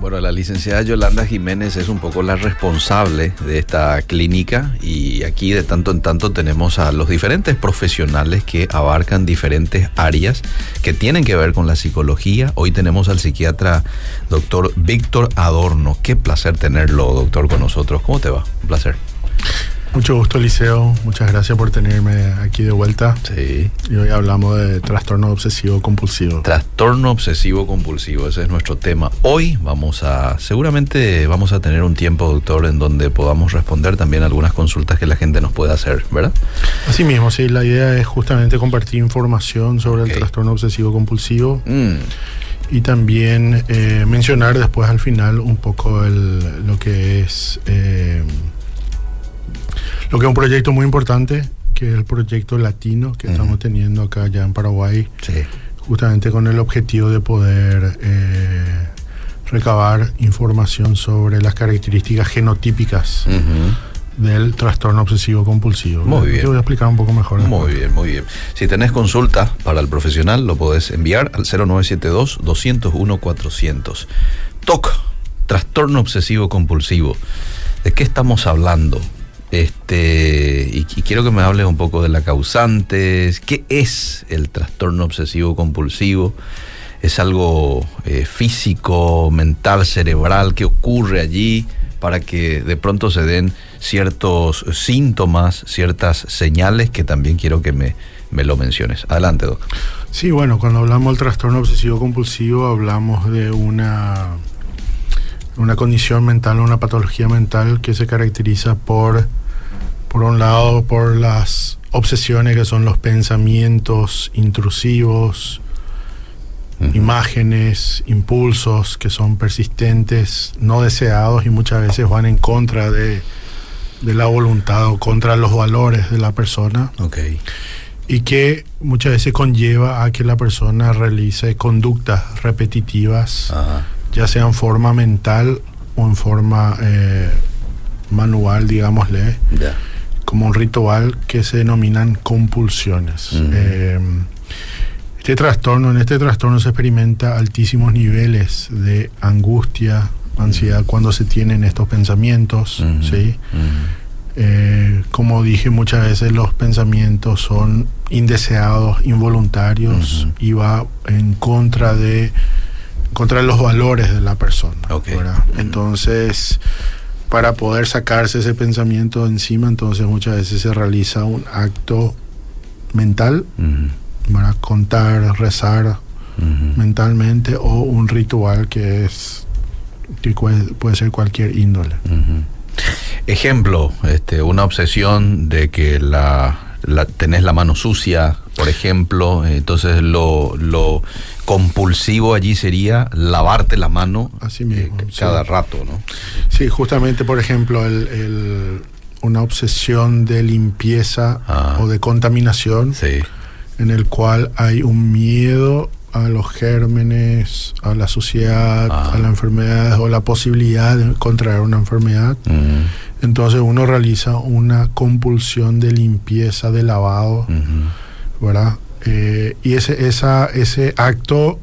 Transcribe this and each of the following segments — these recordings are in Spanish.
Bueno, la licenciada Yolanda Jiménez es un poco la responsable de esta clínica y aquí de tanto en tanto tenemos a los diferentes profesionales que abarcan diferentes áreas que tienen que ver con la psicología. Hoy tenemos al psiquiatra doctor Víctor Adorno. Qué placer tenerlo, doctor, con nosotros. ¿Cómo te va? Un placer. Mucho gusto, Liceo. Muchas gracias por tenerme aquí de vuelta. Sí. Y hoy hablamos de trastorno obsesivo compulsivo. Trastorno obsesivo compulsivo, ese es nuestro tema. Hoy vamos a, seguramente vamos a tener un tiempo, doctor, en donde podamos responder también algunas consultas que la gente nos pueda hacer, ¿verdad? Así mismo, sí. La idea es justamente compartir información sobre el trastorno obsesivo compulsivo. Mm. Y también eh, mencionar después al final un poco el, lo que es... Eh, lo que es un proyecto muy importante, que es el proyecto latino que estamos teniendo acá ya en Paraguay, justamente con el objetivo de poder eh, recabar información sobre las características genotípicas. del trastorno obsesivo compulsivo. Muy bien. Te voy a explicar un poco mejor. Muy bien, muy bien. Si tenés consulta para el profesional, lo podés enviar al 0972-201-400. TOC, trastorno obsesivo compulsivo. ¿De qué estamos hablando? Este, y, quiero que me hables un poco de la causante. ¿Qué es el trastorno obsesivo compulsivo? ¿Es algo eh, físico, mental, cerebral? ¿Qué ocurre allí para que de pronto se den ciertos síntomas, ciertas señales que también quiero que me, me lo menciones? Adelante, doctor. Sí, bueno, cuando hablamos del trastorno obsesivo compulsivo hablamos de una, una condición mental, una patología mental que se caracteriza por por un lado, por las obsesiones que son los pensamientos intrusivos, imágenes, impulsos que son persistentes, no deseados y muchas veces van en contra de, la voluntad o contra los valores de la persona. Okay. Y que muchas veces conlleva a que la persona realice conductas repetitivas, ya sea en forma mental o en forma eh, manual, digámosle como un ritual que se denominan compulsiones. Eh, este trastorno, en este trastorno se experimenta altísimos niveles de angustia, ansiedad cuando se tienen estos pensamientos, ¿sí? Eh, como dije muchas veces, los pensamientos son indeseados, involuntarios y va en contra de contra los valores de la persona. Entonces, para poder sacarse ese pensamiento encima, entonces muchas veces se realiza un acto mental para contar, rezar mentalmente o un ritual que es que puede, ser cualquier índole. Ejemplo, este, una obsesión de que la la, tenés la mano sucia, por ejemplo, entonces lo, lo compulsivo allí sería lavarte la mano Así mismo, eh, cada rato, ¿no? Sí, justamente, por ejemplo, el, una obsesión de limpieza ah. o de contaminación, en el cual hay un miedo a los gérmenes, a la suciedad, ah. a la enfermedad o la posibilidad de contraer una enfermedad. Mm. Entonces uno realiza una compulsión de limpieza, de lavado, ¿verdad? Eh, y ese, esa, ese acto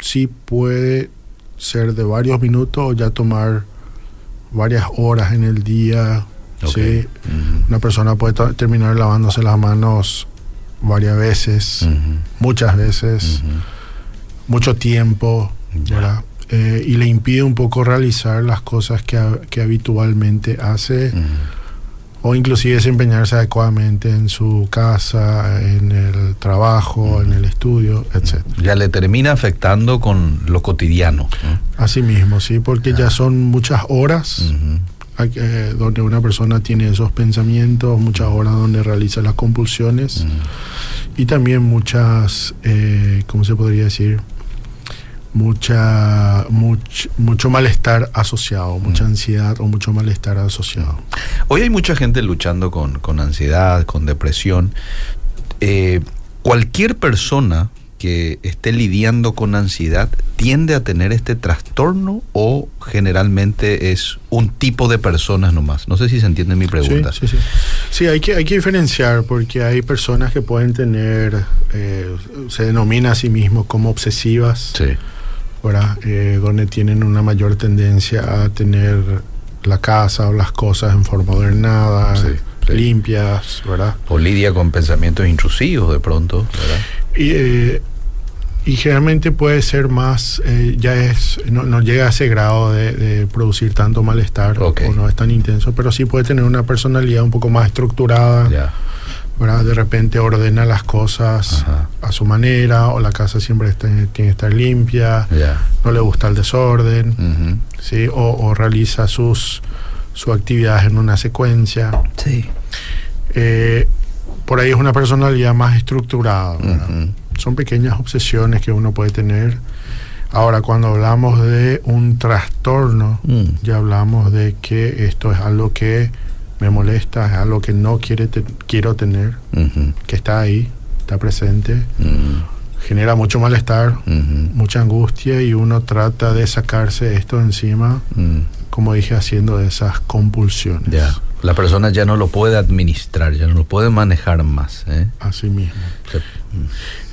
sí puede ser de varios minutos o ya tomar varias horas en el día. ¿sí? Una persona puede terminar lavándose las manos varias veces, muchas veces, mucho tiempo, ¿verdad? Eh, y le impide un poco realizar las cosas que, que habitualmente hace o inclusive desempeñarse adecuadamente en su casa, en el trabajo, en el estudio, etc. Ya le termina afectando con lo cotidiano. Así mismo, sí, porque ya son muchas horas donde una persona tiene esos pensamientos, muchas horas donde realiza las compulsiones y también muchas, eh, ¿cómo se podría decir? Mucha mucho malestar asociado, mucha mm. ansiedad o mucho malestar asociado. Hoy hay mucha gente luchando con, ansiedad, con depresión. Eh, cualquier persona que esté lidiando con ansiedad tiende a tener este trastorno o generalmente es un tipo de personas nomás? No sé si se entiende mi pregunta. Sí, sí, sí. sí hay, que, hay que diferenciar porque hay personas que pueden tener, eh, se denomina a sí mismos como obsesivas, Sí. ¿Verdad? Eh, donde tienen una mayor tendencia a tener la casa o las cosas en forma ordenada, Sí, sí. limpias, ¿verdad? O lidia con pensamientos intrusivos de pronto, ¿verdad? Y, eh, y generalmente puede ser más, eh, ya es, no, no llega a ese grado de, de producir tanto malestar o no es tan intenso, pero sí puede tener una personalidad un poco más estructurada, Ya. ¿Verdad? De repente ordena las cosas Ajá. a su manera o la casa siempre está- tiene que estar limpia, no le gusta el desorden. ¿sí? O, o realiza sus, sus actividades en una secuencia. Sí. Eh, por ahí es una personalidad más estructurada. Son pequeñas obsesiones que uno puede tener. Ahora, cuando hablamos de un trastorno, Mm. ya hablamos de que esto es algo que me molesta, es algo que no quiere te- quiero tener, que está ahí, está presente, Mm. genera mucho malestar, mucha angustia y uno trata de sacarse esto encima, Mm. como dije, haciendo esas compulsiones. Ya. La persona ya no lo puede administrar, ya no lo puede manejar más. ¿eh? Así mismo. Se-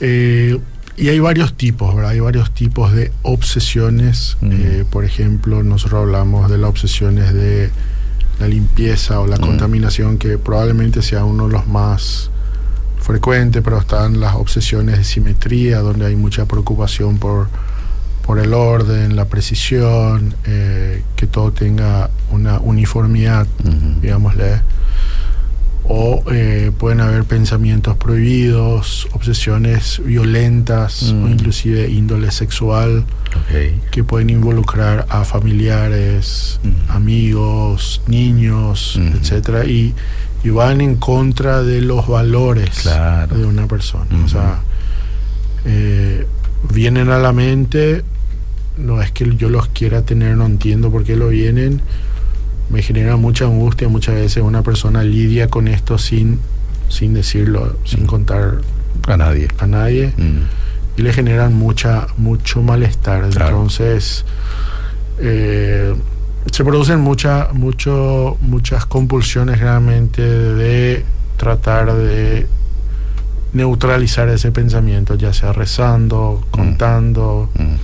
Eh, y hay varios tipos, ¿verdad? Hay varios tipos de obsesiones. Mm. Eh, por ejemplo, nosotros hablamos de las obsesiones de la limpieza o la Mm. contaminación, que probablemente sea uno de los más frecuentes, pero están las obsesiones de simetría, donde hay mucha preocupación por, por el orden, la precisión, eh, que todo tenga una uniformidad, Ujú. digámosle. O eh, pueden haber pensamientos prohibidos, obsesiones violentas Mm. o inclusive índole sexual que pueden involucrar a familiares, Mm. amigos, niños, Mm. etcétera y, y van en contra de los valores Claro. de una persona. O sea, eh, vienen a la mente, no es que yo los quiera tener, no entiendo por qué lo vienen, me genera mucha angustia, muchas veces una persona lidia con esto sin, sin decirlo, sin contar A nadie. a nadie Mm. y le generan mucha mucho malestar Claro. entonces eh, se producen mucha, mucho, muchas compulsiones realmente de tratar de neutralizar ese pensamiento ya sea rezando contando Mm.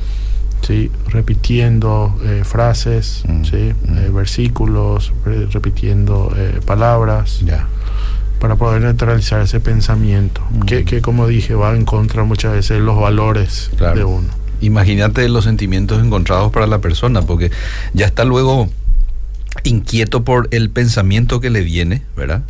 ¿Sí? repitiendo eh, frases Mm. ¿sí? Mm. Eh, versículos re- repitiendo eh, palabras Ya. para poder neutralizar ese pensamiento, Mm. que, que, como dije va en contra muchas veces de los valores Claro. de uno. Imagínate los sentimientos encontrados para la persona, porque ya está luego inquieto por el pensamiento que le viene, ¿verdad?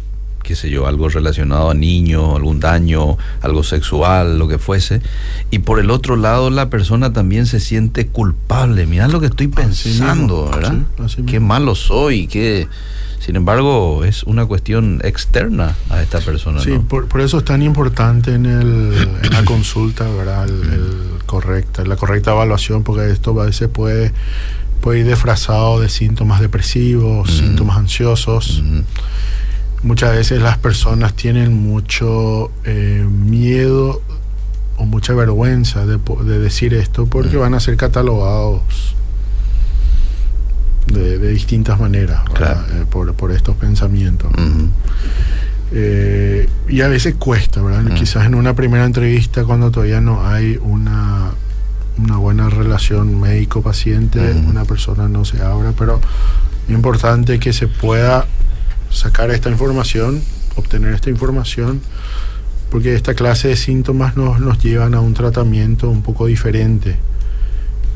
Qué sé yo, algo relacionado a niño, algún daño, algo sexual, lo que fuese. Y por el otro lado, la persona también se siente culpable. Mira lo que estoy Así pensando, mismo, ¿verdad? sí, así qué malo soy, qué. Sin embargo, es una cuestión externa a esta persona, Sí, ¿no? por, por eso es tan importante en, el, en la consulta, ¿verdad? El, el correcta, la correcta evaluación, porque esto a veces puede, puede ir disfrazado de síntomas depresivos, Mm. síntomas ansiosos. Ujú. Muchas veces las personas tienen mucho eh, miedo o mucha vergüenza de, de decir esto porque Mm. van a ser catalogados de, de distintas maneras. Eh, por, por estos pensamientos. Eh, y a veces cuesta, ¿verdad? Mm. Quizás en una primera entrevista cuando todavía no hay una, una buena relación médico-paciente, Mm. una persona no se abra, pero es importante que se pueda sacar esta información, obtener esta información, porque esta clase de síntomas nos, nos llevan a un tratamiento un poco diferente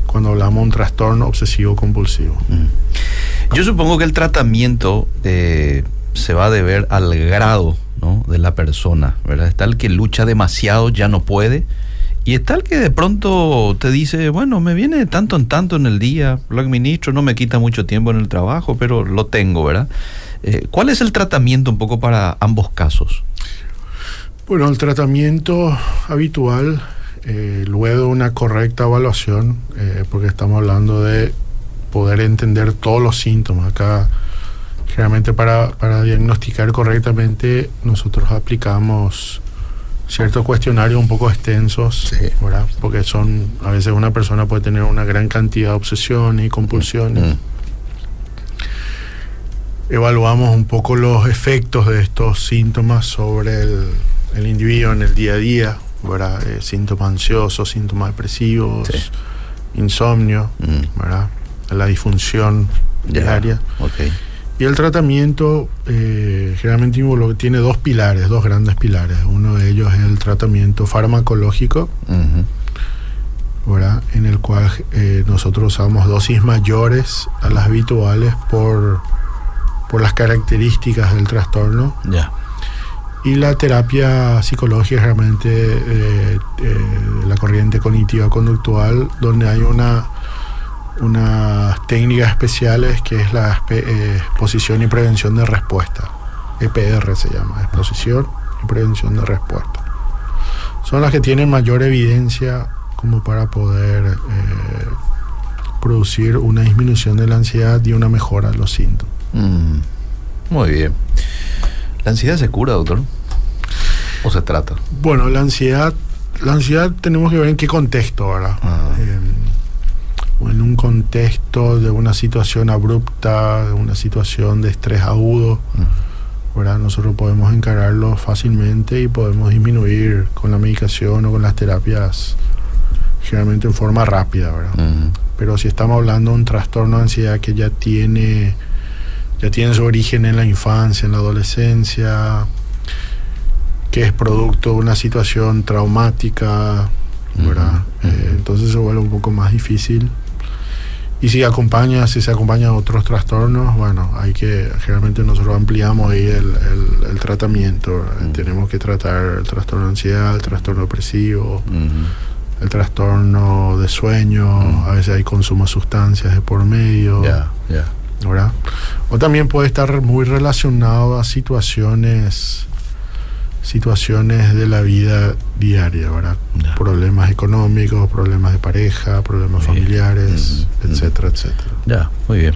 cuando hablamos de un trastorno obsesivo compulsivo. Mm. Yo supongo que el tratamiento eh, se va a deber al grado ¿no? de la persona, ¿verdad? Está el que lucha demasiado, ya no puede, y está el que de pronto te dice, bueno, me viene tanto en tanto en el día, lo administro, no me quita mucho tiempo en el trabajo, pero lo tengo, ¿verdad? Eh, ¿Cuál es el tratamiento un poco para ambos casos? Bueno, el tratamiento habitual, eh, luego una correcta evaluación, eh, porque estamos hablando de poder entender todos los síntomas. Acá, generalmente para, para diagnosticar correctamente, nosotros aplicamos ciertos cuestionarios un poco extensos, ¿verdad? Porque son, a veces una persona puede tener una gran cantidad de obsesiones y compulsiones. Mm. Evaluamos un poco los efectos de estos síntomas sobre el, individuo en el día a día, ¿verdad? Eh, síntomas ansiosos, síntomas depresivos, insomnio, mm. ¿verdad? La disfunción diaria. Y el tratamiento eh, generalmente tiene dos pilares, dos grandes pilares. Uno de ellos es el tratamiento farmacológico, en el cual eh, nosotros usamos dosis mayores a las habituales por, por las características del trastorno. Y la terapia psicológica, realmente eh, la corriente cognitiva conductual, donde hay una unas técnicas especiales que es la eh, exposición y prevención de respuesta. EPR se llama, exposición y prevención de respuesta. Son las que tienen mayor evidencia como para poder eh, producir una disminución de la ansiedad y una mejora de los síntomas. Mm, muy bien. ¿La ansiedad se cura, doctor? ¿O se trata? Bueno, la ansiedad, la ansiedad tenemos que ver en qué contexto, ¿verdad? Ah. Eh, en un contexto de una situación abrupta, de una situación de estrés agudo, nosotros podemos encararlo fácilmente y podemos disminuir con la medicación o con las terapias generalmente en forma rápida. Pero si estamos hablando de un trastorno de ansiedad que ya tiene, ya tiene su origen en la infancia, en la adolescencia, que es producto de una situación traumática, eh, entonces se vuelve un poco más difícil y si acompaña, si se acompaña a otros trastornos, bueno, hay que, generalmente nosotros ampliamos ahí el, el, tratamiento. Mm. Tenemos que tratar el trastorno de ansiedad, el trastorno depresivo, el trastorno de sueño, mm. a veces hay consumo de sustancias de por medio. ¿verdad? O también puede estar muy relacionado a situaciones situaciones de la vida diaria, ¿verdad? Problemas económicos, problemas de pareja, problemas familiares, etcétera, etcétera. Ya, muy bien.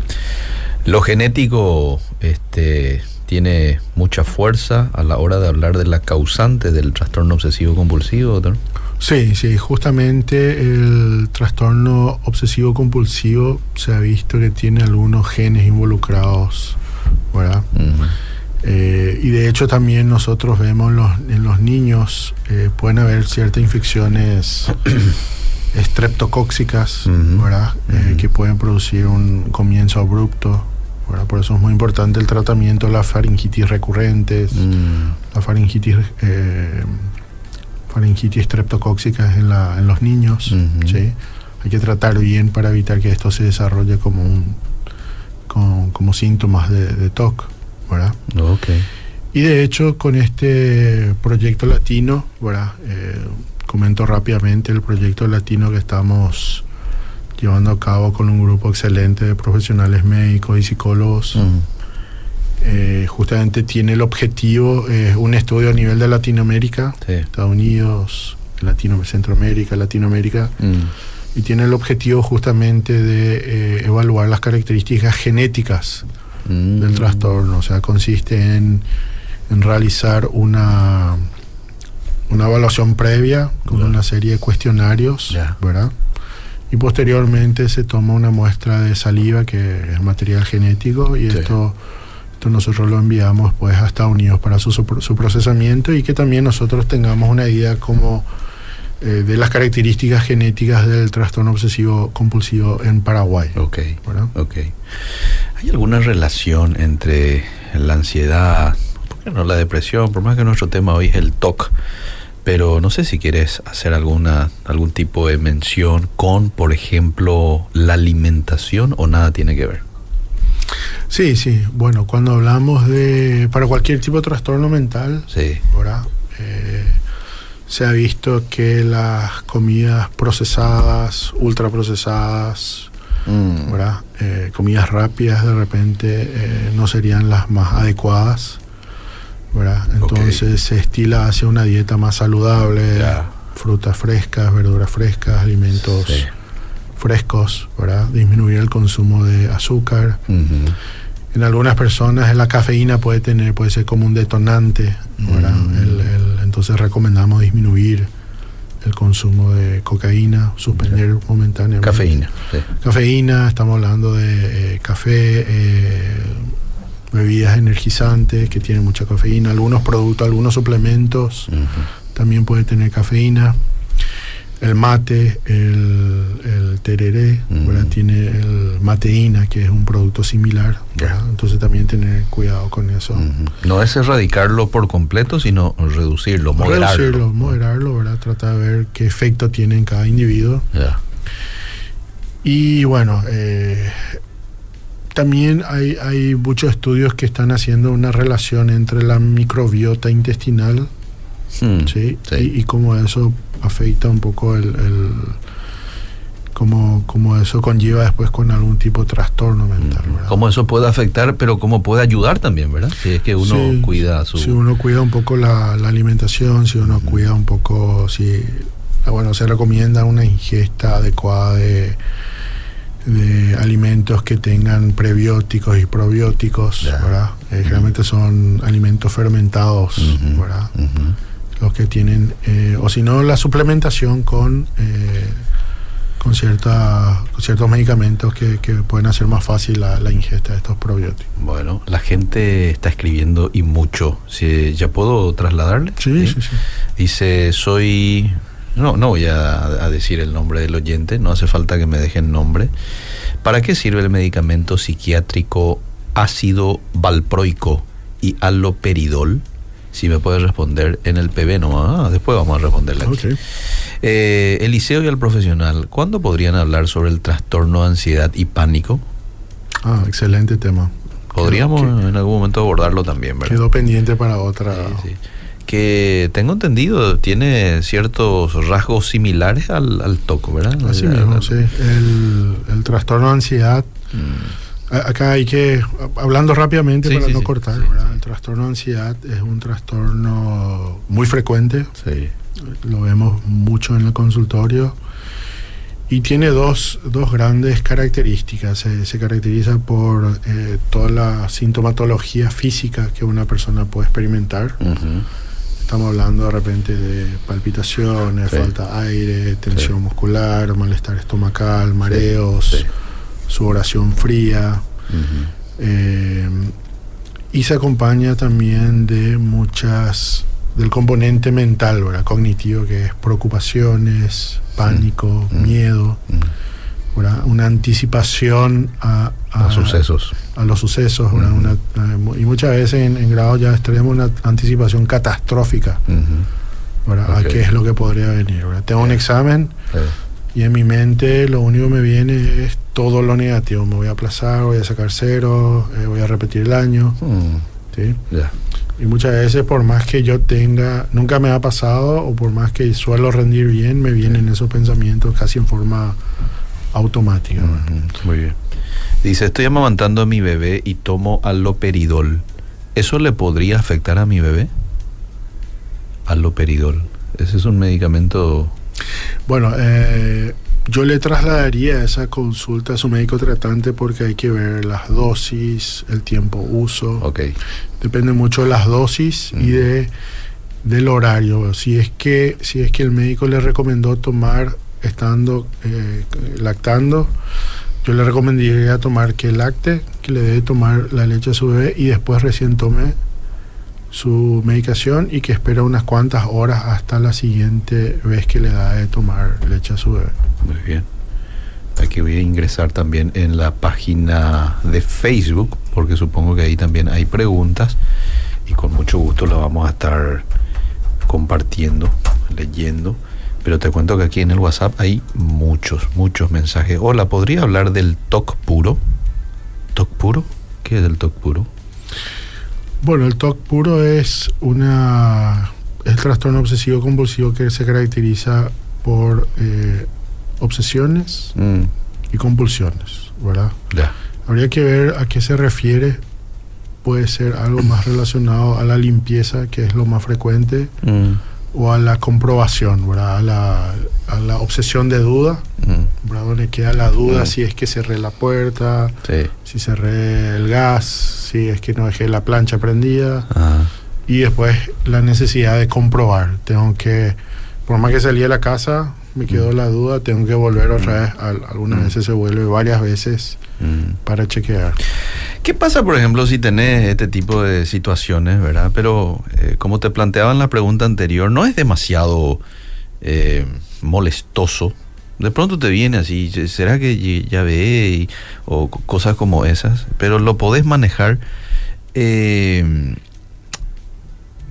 Lo genético este, tiene mucha fuerza a la hora de hablar de la causante del trastorno obsesivo compulsivo, doctor. Sí, sí, justamente el trastorno obsesivo compulsivo se ha visto que tiene algunos genes involucrados, ¿verdad? Eh, y de hecho también nosotros vemos en los niños, eh, pueden haber ciertas infecciones estreptocóxicas, ¿verdad? Eh, que pueden producir un comienzo abrupto. ¿verdad? Por eso es muy importante el tratamiento de las faringitis recurrentes, mm. la faringitis, faringitis estreptocóxicas en, la, en los niños. ¿sí? Hay que tratar bien para evitar que esto se desarrolle como, un, como, síntomas de, de TOC. ¿Verdad? Y de hecho, con este proyecto latino, ¿verdad? Eh, comento rápidamente el proyecto latino que estamos llevando a cabo con un grupo excelente de profesionales médicos y psicólogos. Eh, justamente tiene el objetivo, eh, un estudio a nivel de Latinoamérica, Estados Unidos, Latino, Centroamérica, Latinoamérica, y tiene el objetivo justamente de evaluar las características genéticas del mm. trastorno. O sea, consiste en, realizar una, una evaluación previa con una serie de cuestionarios, ¿verdad? Y posteriormente se toma una muestra de saliva, que es material genético, y esto, esto nosotros lo enviamos pues a Estados Unidos para su, su procesamiento y que también nosotros tengamos una idea como eh, de las características genéticas del trastorno obsesivo compulsivo en Paraguay. Ok. Ok. ¿Hay alguna relación entre la ansiedad, por qué no la depresión, por más que nuestro tema hoy es el TOC? Pero no sé si quieres hacer alguna algún tipo de mención con, por ejemplo, la alimentación o nada tiene que ver. Sí, sí. Bueno, cuando hablamos de para cualquier tipo de trastorno mental, sí. ¿verdad? Eh, se ha visto que las comidas procesadas, ultraprocesadas, mm. Eh, comidas rápidas de repente eh, no serían las más adecuadas. Entonces se estila hacia una dieta más saludable, frutas frescas, verduras frescas, alimentos frescos, ¿verdad? disminuir el consumo de azúcar. En algunas personas la cafeína puede tener, puede ser como un detonante, mm Entonces recomendamos disminuir el consumo de cocaína, suspender momentáneamente. Cafeína. Sí. Cafeína, estamos hablando de eh, café, eh, bebidas energizantes que tienen mucha cafeína, algunos productos, algunos suplementos también pueden tener cafeína. El mate, el, el tereré, tiene el mateína, que es un producto similar. Entonces también tener cuidado con eso. No es erradicarlo por completo, sino reducirlo, moderarlo. Reducirlo, moderarlo, ¿verdad? Tratar de ver qué efecto tiene en cada individuo. Y bueno, eh, también hay, hay muchos estudios que están haciendo una relación entre la microbiota intestinal hmm, ¿sí? Y, y, cómo eso afecta un poco el, el cómo, eso conlleva después con algún tipo de trastorno mental. ¿verdad? Cómo eso puede afectar, pero cómo puede ayudar también, ¿verdad? Si es que uno cuida su... Si uno cuida un poco la, alimentación, si uno cuida un poco, si... Bueno, se recomienda una ingesta adecuada de, de alimentos que tengan prebióticos y probióticos, ¿verdad? Eh, generalmente son alimentos fermentados, ¿verdad? Los que tienen, eh, o si no, la suplementación con, eh, con, cierta, ciertos medicamentos que, pueden hacer más fácil la, ingesta de estos probióticos. Bueno, la gente está escribiendo y mucho. Si, ¿Ya puedo trasladarle? Sí, sí, sí, Dice, soy... No, no voy a, a, decir el nombre del oyente, no hace falta que me dejen nombre. ¿Para qué sirve el medicamento psiquiátrico ácido valproico y aloperidol? Si me puede responder en el PB, no, ah, después vamos a responderle aquí. Eh, Eliseo y el profesional, ¿cuándo podrían hablar sobre el trastorno de ansiedad y pánico? Ah, excelente tema. Podríamos en algún momento abordarlo también, ¿verdad? Quedó pendiente para otra. Que tengo entendido, tiene ciertos rasgos similares al, al toco, ¿verdad? Así mismo, sí. El, trastorno de ansiedad. Mm. Acá hay que, hablando rápidamente para no cortar, el trastorno de ansiedad es un trastorno muy frecuente, lo vemos mucho en el consultorio. Y tiene dos, dos grandes características. Se, caracteriza por eh, toda la sintomatología física que una persona puede experimentar. Estamos hablando de repente de palpitaciones, falta de aire, tensión muscular, malestar estomacal, mareos su oración fría. Eh, y se acompaña también de muchas del componente mental, ¿verdad? cognitivo, que es preocupaciones, pánico, miedo, una anticipación a, a, sucesos. A los sucesos, y muchas veces en, grado ya extremo una anticipación catastrófica a qué es lo que podría venir. Tengo un examen y en mi mente lo único que me viene es todo lo negativo. Me voy a aplazar, voy a sacar cero, eh, voy a repetir el año. Mm. ¿sí? Y muchas veces, por más que yo tenga, nunca me ha pasado, o por más que suelo rendir bien, me vienen esos pensamientos casi en forma automática. Muy bien. Dice, estoy amamantando a mi bebé y tomo aloperidol. ¿Eso le podría afectar a mi bebé? Aloperidol. Ese es un medicamento... Bueno, eh, yo le trasladaría esa consulta a su médico tratante porque hay que ver las dosis, el tiempo uso. Okay. Depende mucho de las dosis y de del horario. Si es que si es que el médico le recomendó tomar estando eh, lactando, yo le recomendaría tomar que lacte, que le debe tomar la leche a su bebé y después recién tome su medicación y que espera unas cuantas horas hasta la siguiente vez que le da de tomar leche a su bebé. Muy bien. Aquí voy a ingresar también en la página de Facebook, porque supongo que ahí también hay preguntas y con mucho gusto las vamos a estar compartiendo, leyendo. Pero te cuento que aquí en el WhatsApp hay muchos, muchos mensajes. Hola, ¿podría hablar del TOC puro? ¿TOC puro? ¿Qué es el TOC puro? Bueno, el TOC puro es una el trastorno obsesivo compulsivo que se caracteriza por eh, obsesiones mm. y compulsiones, ¿verdad? Habría que ver a qué se refiere. Puede ser algo más relacionado a la limpieza, que es lo más frecuente, mm. o a la comprobación, ¿verdad? A la, a la obsesión de duda, mm. Donde queda la duda si es que cerré la puerta, si cerré el gas, si es que no dejé la plancha prendida. y después la necesidad de comprobar. Tengo que, por más que salí de la casa, me quedó la duda, tengo que volver otra vez. algunas veces se vuelve varias veces para chequear. ¿Qué pasa, por ejemplo, si tenés este tipo de situaciones, verdad? Pero eh, como te planteaba en la pregunta anterior, no es demasiado eh, molestoso. De pronto te viene así, ¿será que ya ve? o cosas como esas, pero lo podés manejar. Eh,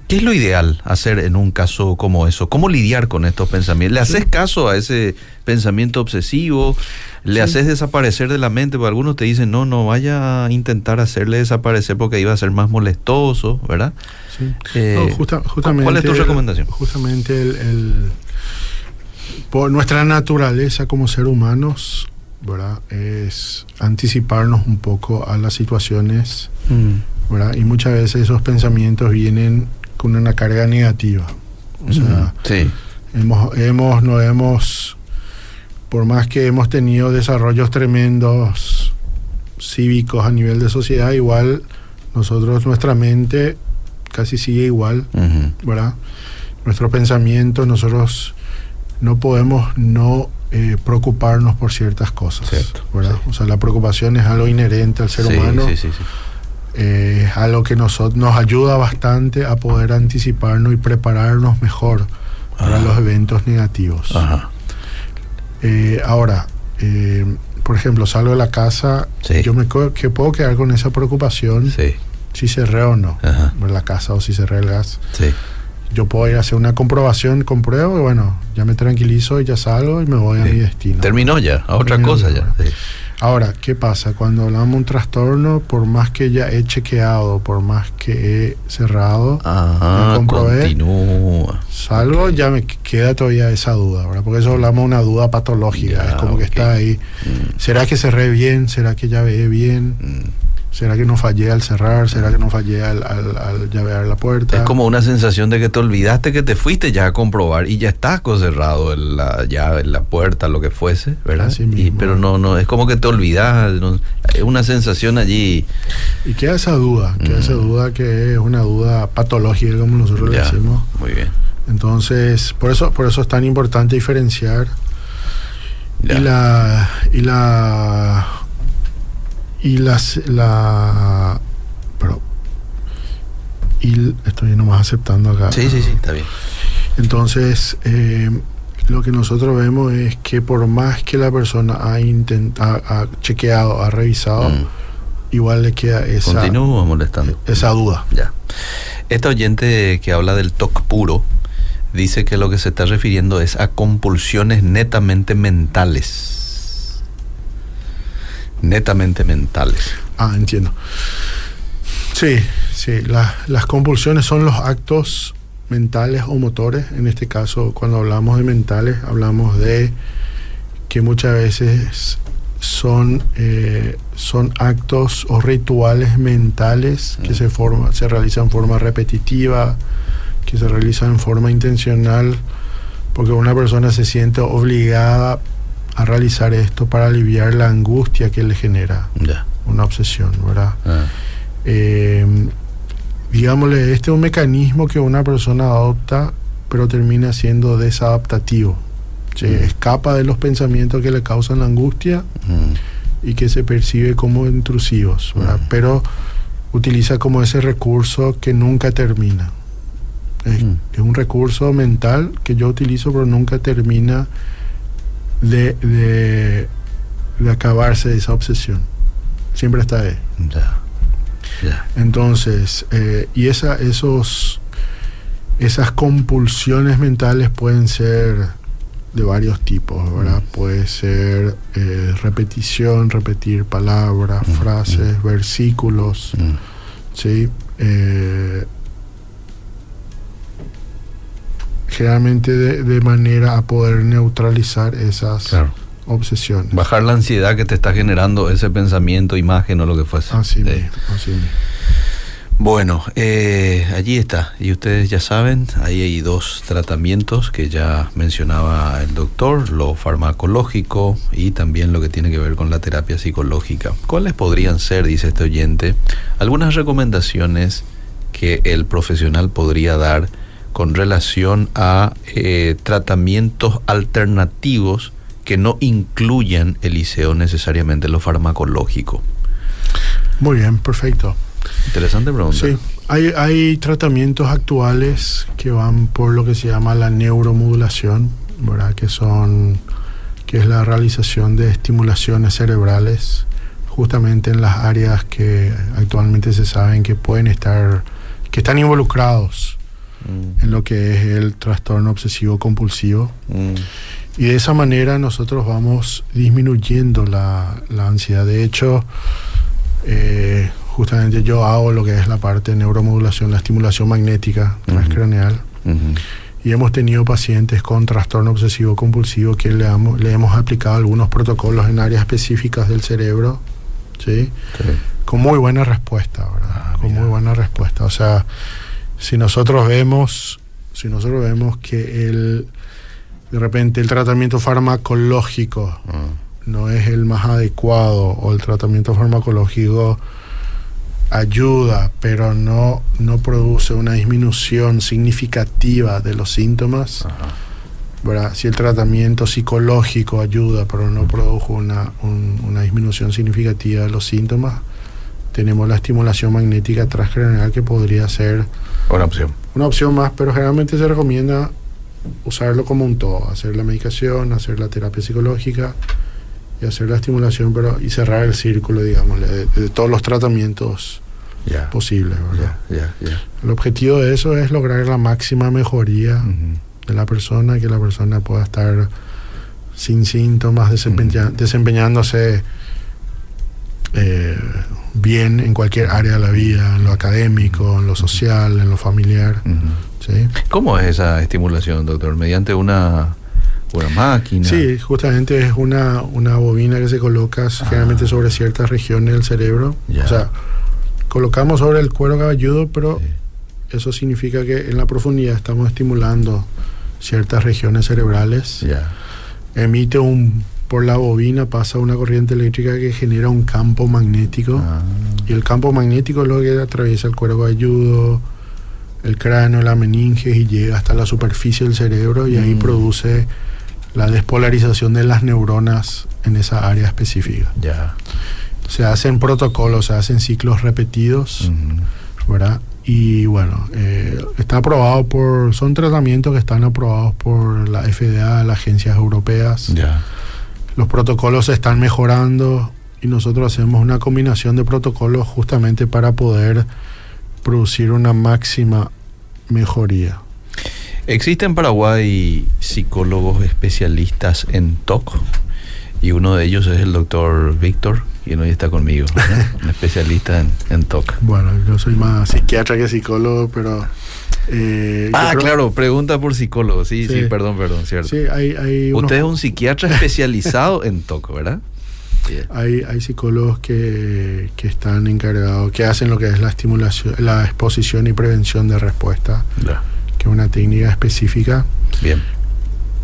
¿Qué es lo ideal hacer en un caso como eso? ¿Cómo lidiar con estos pensamientos? ¿Le haces caso a ese pensamiento obsesivo? ¿Le haces desaparecer de la mente? Porque algunos te dicen, no, no vaya a intentar hacerle desaparecer porque iba a ser más molestoso, ¿verdad? Sí. Eh, justamente, ¿Cuál es tu recomendación? Justamente el, por nuestra naturaleza como ser humanos, ¿verdad? Es anticiparnos un poco a las situaciones, mm. ¿verdad? Y muchas veces esos pensamientos vienen con una carga negativa. O sea, hemos, hemos, no hemos, por más que hemos tenido desarrollos tremendos cívicos a nivel de sociedad, igual nosotros, nuestra mente casi sigue igual, ¿verdad? Nuestro pensamiento, nosotros no podemos no eh, preocuparnos por ciertas cosas, ¿verdad? O sea, la preocupación es algo inherente al ser humano. Sí, sí, sí eh, es algo que nos, nos ayuda bastante a poder anticiparnos y prepararnos mejor para los eventos negativos. Eh, ahora, por ejemplo, salgo de la casa, yo me que puedo quedar con esa preocupación si cerré o no la casa o si cerré el gas. Yo puedo ir a hacer una comprobación, compruebo y bueno, ya me tranquilizo y ya salgo y me voy a mi destino. Terminó ya, a otra cosa ya. Ahora, ¿qué pasa? Cuando hablamos de un trastorno, por más que ya he chequeado, por más que he cerrado, Ajá, continúa. salgo, ya me queda todavía esa duda, ¿verdad? Porque eso hablamos de una duda patológica, es como que está ahí. Mm. ¿Será que cerré bien? ¿Será que ya ve bien? Mm. ¿Será que no fallé al cerrar? ¿Será que no fallé al, al, llavear la puerta? Es como una sensación de que te olvidaste que te fuiste ya a comprobar y ya estás cerrado en la llave, la puerta, lo que fuese, ¿verdad? pero no, no, es como que te olvidas, es una sensación allí. Y queda esa duda, queda esa mm. duda que es una duda patológica, como nosotros le decimos. Muy bien. Entonces, por eso, por eso es tan importante diferenciar. Y la, y la y las la pero y estoy nomás aceptando acá. Sí sí sí está bien. Entonces eh, lo que nosotros vemos es que por más que la persona ha intentado ha chequeado ha revisado mm. igual le queda esa continúa molestando. esa duda. Ya. Este oyente que habla del TOC puro dice que lo que se está refiriendo es a compulsiones netamente mentales netamente mentales. Ah, entiendo. Sí, sí, las compulsiones son los actos mentales o motores. En este caso, cuando hablamos de mentales, hablamos de que muchas veces son, eh, son actos o rituales mentales que mm. se, forma, se realizan en forma repetitiva, que se realizan en forma intencional, porque una persona se siente obligada a realizar esto para aliviar la angustia que le genera una obsesión, ¿verdad? Ah. Eh, digámosle, este es un mecanismo que una persona adopta, pero termina siendo desadaptativo. Se mm. escapa de los pensamientos que le causan la angustia mm. y que se percibe como intrusivos, ¿verdad? Mm. Pero utiliza como ese recurso que nunca termina. es un recurso mental que yo utilizo, pero nunca termina de, de, de acabarse de esa obsesión. Siempre está ahí. Entonces, eh, y esa, esos, esas compulsiones mentales pueden ser de varios tipos, ¿verdad? Mm. Puede ser eh, repetición, repetir palabras, mm, frases, mm. versículos, ¿sí? Eh, generalmente de, manera a poder neutralizar esas obsesiones. Bajar la ansiedad que te está generando ese pensamiento, imagen o lo que fuese. Así mismo, así mismo. Bueno, eh, allí está. Y ustedes ya saben, ahí hay dos tratamientos que ya mencionaba el doctor, lo farmacológico y también lo que tiene que ver con la terapia psicológica. ¿Cuáles podrían ser, dice este oyente, algunas recomendaciones que el profesional podría dar con relación a eh, tratamientos alternativos que no incluyan el liceo necesariamente lo farmacológico. Muy bien, perfecto. Interesante pregunta. Sí, hay, hay tratamientos actuales que van por lo que se llama la neuromodulación, ¿verdad? Que son que es la realización de estimulaciones cerebrales justamente en las áreas que actualmente se saben que pueden estar que están involucrados mm. en lo que es el trastorno obsesivo compulsivo. Mm. Y de esa manera nosotros vamos disminuyendo la, la ansiedad. De hecho, eh, justamente yo hago lo que es la parte de neuromodulación, la estimulación magnética transcraneal. Y hemos tenido pacientes con trastorno obsesivo compulsivo que le, le hemos aplicado algunos protocolos en áreas específicas del cerebro, ¿sí? Con muy buena respuesta, ¿verdad? Ah, con muy buena respuesta. O sea, si nosotros vemos, si nosotros vemos que el, de repente el tratamiento farmacológico ah. no es el más adecuado o el tratamiento farmacológico ayuda, pero no, no produce una disminución significativa de los síntomas. Si el tratamiento psicológico ayuda, pero no produjo una, una disminución significativa de los síntomas, tenemos la estimulación magnética transcraneal que podría ser una opción. Una opción más, pero generalmente se recomienda usarlo como un todo, hacer la medicación, hacer la terapia psicológica y hacer la estimulación pero y cerrar el círculo, digamos, de, todos los tratamientos posibles. el objetivo de eso es lograr la máxima mejoría de la persona, que la persona pueda estar sin síntomas, desempeñándose eh, bien en cualquier área de la vida, en lo académico, en lo social, en lo familiar. ¿Cómo es esa estimulación, doctor? ¿Mediante una, una máquina? Sí, justamente es una, una bobina que se coloca ah. generalmente sobre ciertas regiones del cerebro. O sea, colocamos sobre el cuero cabelludo, pero eso significa que en la profundidad estamos estimulando ciertas regiones cerebrales. Emite un por la bobina pasa una corriente eléctrica que genera un campo magnético ah. y el campo magnético es lo que atraviesa el cuero cabelludo, el cráneo, la meninge y llega hasta la superficie del cerebro y ahí mm. produce la despolarización de las neuronas en esa área específica. Ya. Se hacen protocolos, se hacen ciclos repetidos, ¿verdad? Y bueno, eh, está aprobado por, son tratamientos que están aprobados por la FDA, las agencias europeas. Ya los protocolos se están mejorando y nosotros hacemos una combinación de protocolos justamente para poder producir una máxima mejoría. Existen en Paraguay psicólogos especialistas en TOC y uno de ellos es el doctor Víctor, quien hoy está conmigo, un especialista en, en TOC. Bueno, yo soy más psiquiatra que psicólogo, pero eh, ah, claro, pregunta por psicólogo. Sí, sí, perdón, perdón, cierto. Sí, hay, Usted es un psiquiatra especializado en TOC, ¿verdad? Hay, hay psicólogos que, que, están encargados, que hacen lo que es la estimulación, la exposición y prevención de respuesta, que es una técnica específica. Bien.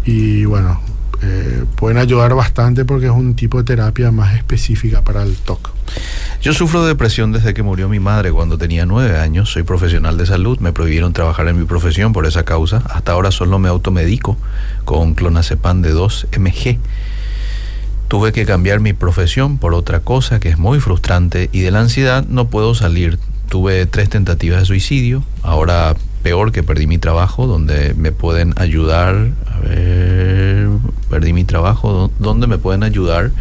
Y bueno, eh, pueden ayudar bastante porque es un tipo de terapia más específica para el TOC. Yo sufro de depresión desde que murió mi madre cuando tenía nueve años. Soy profesional de salud. Me prohibieron trabajar en mi profesión por esa causa. Hasta ahora solo me automedico con clonazepam de 2 mg. Tuve que cambiar mi profesión por otra cosa que es muy frustrante y de la ansiedad no puedo salir. Tuve tres tentativas de suicidio. Ahora peor que perdí mi trabajo, donde me pueden ayudar. A ver, perdí mi trabajo, ¿dónde me pueden ayudar?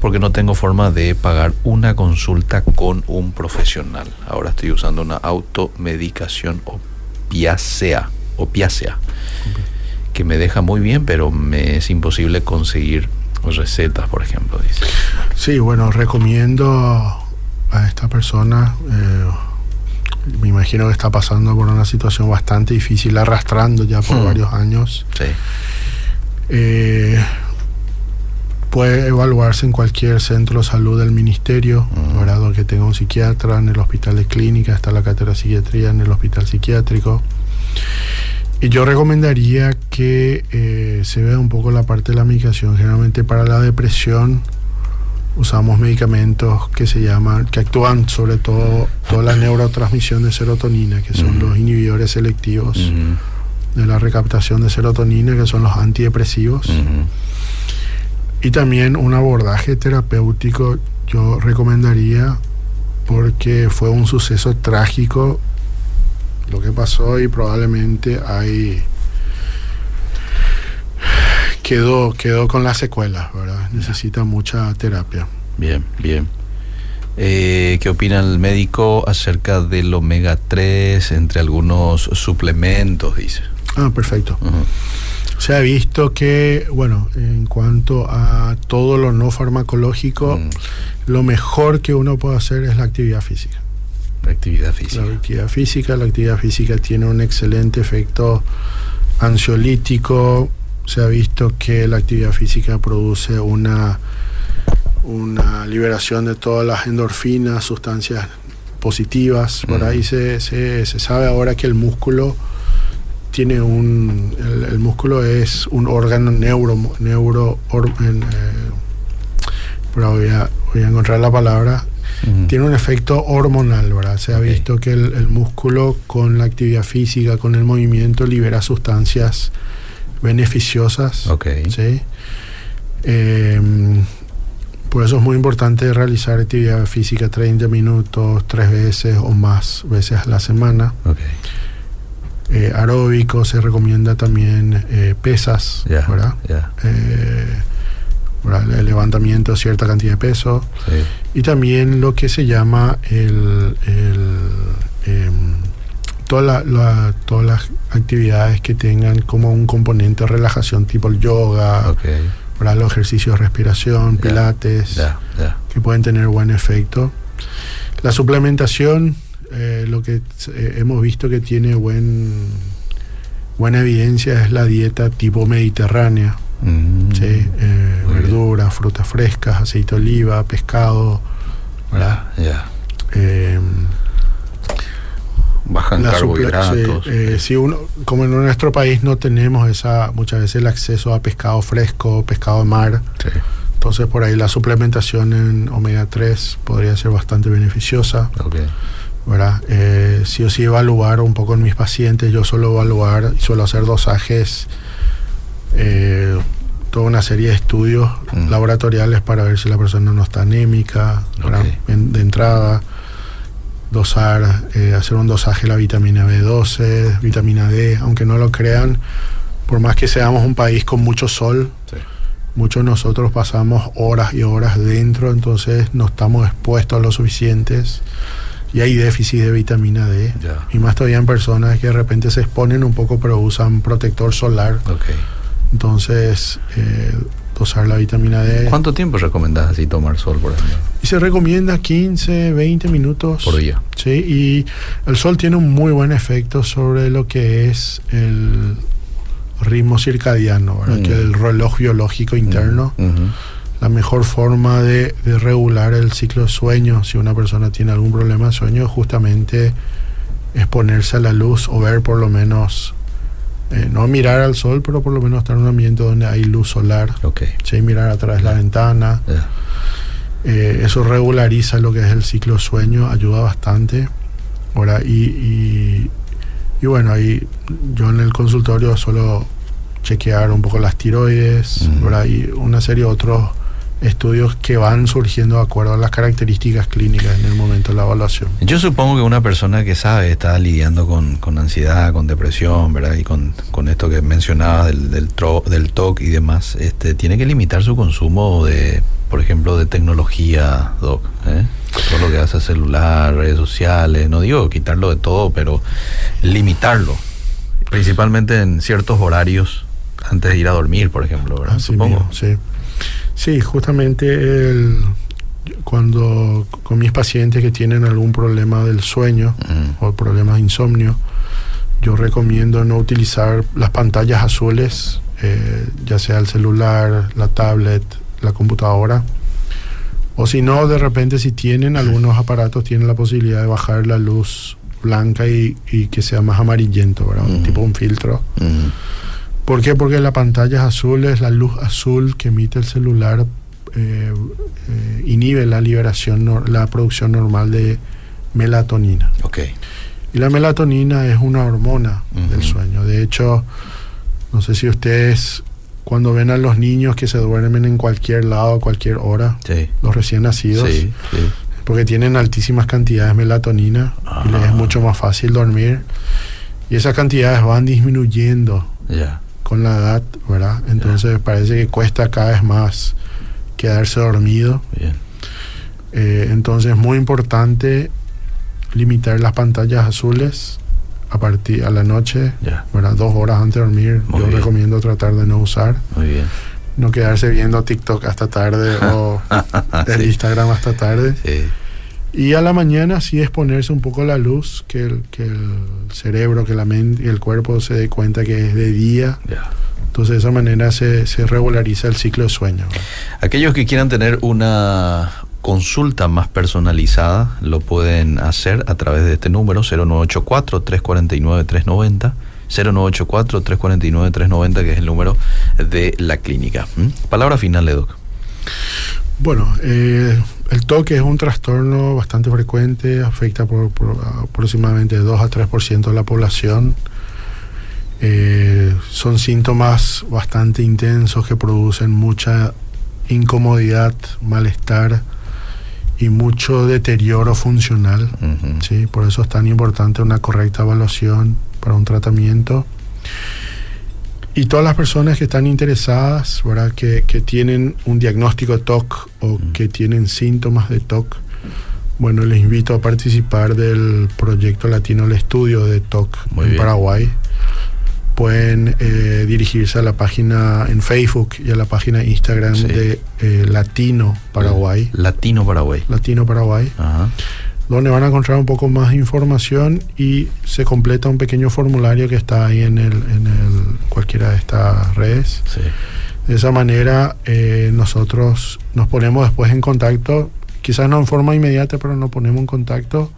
Porque no tengo forma de pagar una consulta con un profesional. Ahora estoy usando una automedicación opiácea, opiácea, que me deja muy bien, pero me es imposible conseguir recetas, por ejemplo. Dice. Sí, bueno, recomiendo a esta persona. Eh, me imagino que está pasando por una situación bastante difícil, arrastrando ya por hmm. varios años. Sí. Eh, puede evaluarse en cualquier centro de salud del ministerio, uh que tenga un psiquiatra, en el hospital de clínica, está la cátedra de psiquiatría en el hospital psiquiátrico. Y yo recomendaría que eh, se vea un poco la parte de la medicación. Generalmente para la depresión usamos medicamentos que se llaman, que actúan sobre todo toda la neurotransmisión de serotonina, que son los inhibidores selectivos de la recaptación de serotonina, que son los antidepresivos. Y también un abordaje terapéutico yo recomendaría porque fue un suceso trágico lo que pasó y probablemente hay quedó quedó con las secuelas, ¿verdad? Necesita mucha terapia. Bien, bien. Eh, ¿Qué opina el médico acerca del omega 3 entre algunos suplementos? Dice. Ah, perfecto. Se ha visto que, bueno, en cuanto a todo lo no farmacológico, mm. lo mejor que uno puede hacer es la actividad física. La actividad física. La actividad física, la actividad física tiene un excelente efecto ansiolítico. Se ha visto que la actividad física produce una, una liberación de todas las endorfinas, sustancias positivas. Por mm. ahí se, se, se sabe ahora que el músculo tiene un el, músculo es un órgano neuro neuro eh, pero voy a, voy a, encontrar la palabra. Tiene un efecto hormonal verdad se ha visto que el, músculo con la actividad física con el movimiento libera sustancias beneficiosas ¿sí? Em, por eso es muy importante realizar actividad física 30 minutos tres veces o más veces a la semana. Okay eh, aeróbico, se recomienda también eh, pesas, ¿verdad? Eh, el levantamiento de cierta cantidad de peso. Y también lo que se llama el, em, todas las actividades que tengan como un componente de relajación, tipo el yoga, los ejercicios de respiración, pilates, que pueden tener buen efecto. La suplementación eh, lo que eh, hemos visto que tiene buen, buena evidencia es la dieta tipo mediterránea. Mm. Eh, verduras, frutas frescas, aceite de oliva, pescado. ¿verdad? Em, Bajan carbohidratos. si uno, como en nuestro país no tenemos esa muchas veces el acceso a pescado fresco, pescado de mar. Entonces por ahí la suplementación en omega 3 podría ser bastante beneficiosa. ¿Verdad? Eh, sí o sí evaluar un poco en mis pacientes, yo suelo evaluar y suelo hacer dosajes, eh, toda una serie de estudios mm. laboratoriales para ver si la persona no está anémica, de entrada, dosar, eh, hacer un dosaje de la vitamina B12, vitamina D, aunque no lo crean, por más que seamos un país con mucho sol, muchos de nosotros pasamos horas y horas dentro, entonces no estamos expuestos a lo suficientes y hay déficit de vitamina D. Y más todavía en personas que de repente se exponen un poco pero usan protector solar. Entonces, eh, dosar la vitamina D. ¿Cuánto tiempo recomendás así tomar sol, por ejemplo? Y se recomienda 15, 20 minutos. Por día. Sí, y el sol tiene un muy buen efecto sobre lo que es el ritmo circadiano, mm. que el reloj biológico interno. Mm, la mejor forma de, regular el ciclo de sueño, si una persona tiene algún problema de sueño, justamente exponerse a la luz o ver por lo menos, eh, no mirar al sol, pero por lo menos estar en un ambiente donde hay luz solar, okay. mirar a través de la ventana. Eh, eso regulariza lo que es el ciclo de sueño, ayuda bastante. Ahora, y, y, bueno, ahí yo en el consultorio suelo chequear un poco las tiroides, y una serie de otros estudios que van surgiendo de acuerdo a las características clínicas en el momento de la evaluación. Yo supongo que una persona que sabe, está lidiando con, ansiedad, con depresión, ¿verdad? Y con, esto que mencionaba del, del, del TOC y demás, este, tiene que limitar su consumo de, por ejemplo, de tecnología, Doc. ¿eh? Todo lo que hace celular, redes sociales, no digo quitarlo de todo, pero limitarlo. Principalmente en ciertos horarios antes de ir a dormir, por ejemplo, ¿verdad? Supongo. sí. Sí, justamente el, cuando con mis pacientes que tienen algún problema del sueño mm. o problemas de insomnio, yo recomiendo no utilizar las pantallas azules, eh, ya sea el celular, la tablet, la computadora. O si no, de repente si tienen algunos aparatos, tienen la posibilidad de bajar la luz blanca y, que sea más amarillento, ¿verdad? Mm. Tipo un filtro. Mm. ¿Por qué? Porque la pantalla azul es la luz azul que emite el celular eh, eh, inhibe la liberación, la producción normal de melatonina. Okay. Y la melatonina es una hormona del sueño. De hecho, no sé si ustedes cuando ven a los niños que se duermen en cualquier lado, a cualquier hora, los recién nacidos, porque tienen altísimas cantidades de melatonina y les es ah. mucho más fácil dormir. Y esas cantidades van disminuyendo con la edad, ¿verdad? Entonces parece que cuesta cada vez más quedarse dormido. Eh, entonces es muy importante limitar las pantallas azules a partir a la noche, Dos horas antes de dormir. yo recomiendo tratar de no usar. Muy bien. No quedarse viendo TikTok hasta tarde o el Instagram hasta tarde. Y a la mañana sí exponerse un poco a la luz, que el, que el cerebro, que la mente y el cuerpo se dé cuenta que es de día. Entonces de esa manera se, se regulariza el ciclo de sueño. Aquellos que quieran tener una, consulta más personalizada lo pueden hacer a través de este número 0984-349-390. 0984-349-390, que es el número de la clínica. ¿Mm? Palabra final, Doc. Bueno, eh, el toque es un trastorno bastante frecuente, afecta por, aproximadamente 2 a 3% de la población. Eh, son síntomas bastante intensos que producen mucha incomodidad, malestar, y mucho deterioro funcional. ¿sí? Por eso es tan importante una correcta evaluación para un tratamiento. Y todas las personas que están interesadas, ¿verdad? Que, que tienen un diagnóstico de TOC o que tienen síntomas de TOC, bueno, les invito a participar del proyecto latino El Estudio de TOC en Paraguay pueden eh, dirigirse a la página en Facebook y a la página Instagram de eh, Latino Paraguay. Latino Paraguay. Latino Paraguay. Donde van a encontrar un poco más información y se completa un pequeño formulario que está ahí en, el, en el, cualquiera de estas redes. De esa manera eh, nosotros nos ponemos después en contacto, quizás no en forma inmediata, pero nos ponemos en contacto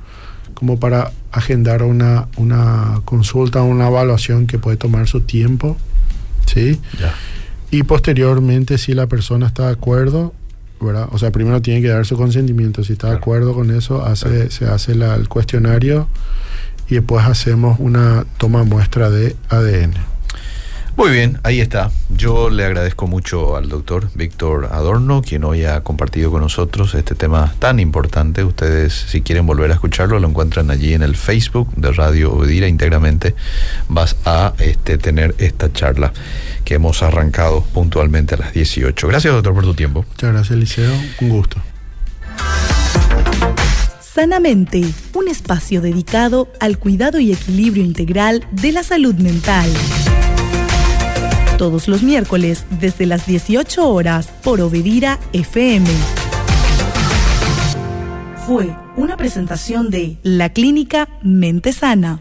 como para agendar una, una consulta, una evaluación que puede tomar su tiempo, ¿sí? Y posteriormente, si la persona está de acuerdo, ¿verdad? O sea, primero tiene que dar su consentimiento. Si está de acuerdo con eso, hace, se hace el cuestionario y después hacemos una toma muestra de ADN. Muy bien, ahí está. Yo le agradezco mucho al doctor Víctor Adorno, quien hoy ha compartido con nosotros este tema tan importante. Ustedes, si quieren volver a escucharlo, lo encuentran allí en el Facebook de Radio Obedira íntegramente. Vas a este, tener esta charla que hemos arrancado puntualmente a las 18. Gracias, doctor, por tu tiempo. Muchas gracias, Liceo. Un gusto. Sanamente, un espacio dedicado al cuidado y equilibrio integral de la salud mental todos los miércoles desde las 18 horas por Obedira FM. Fue una presentación de La Clínica Mente Sana.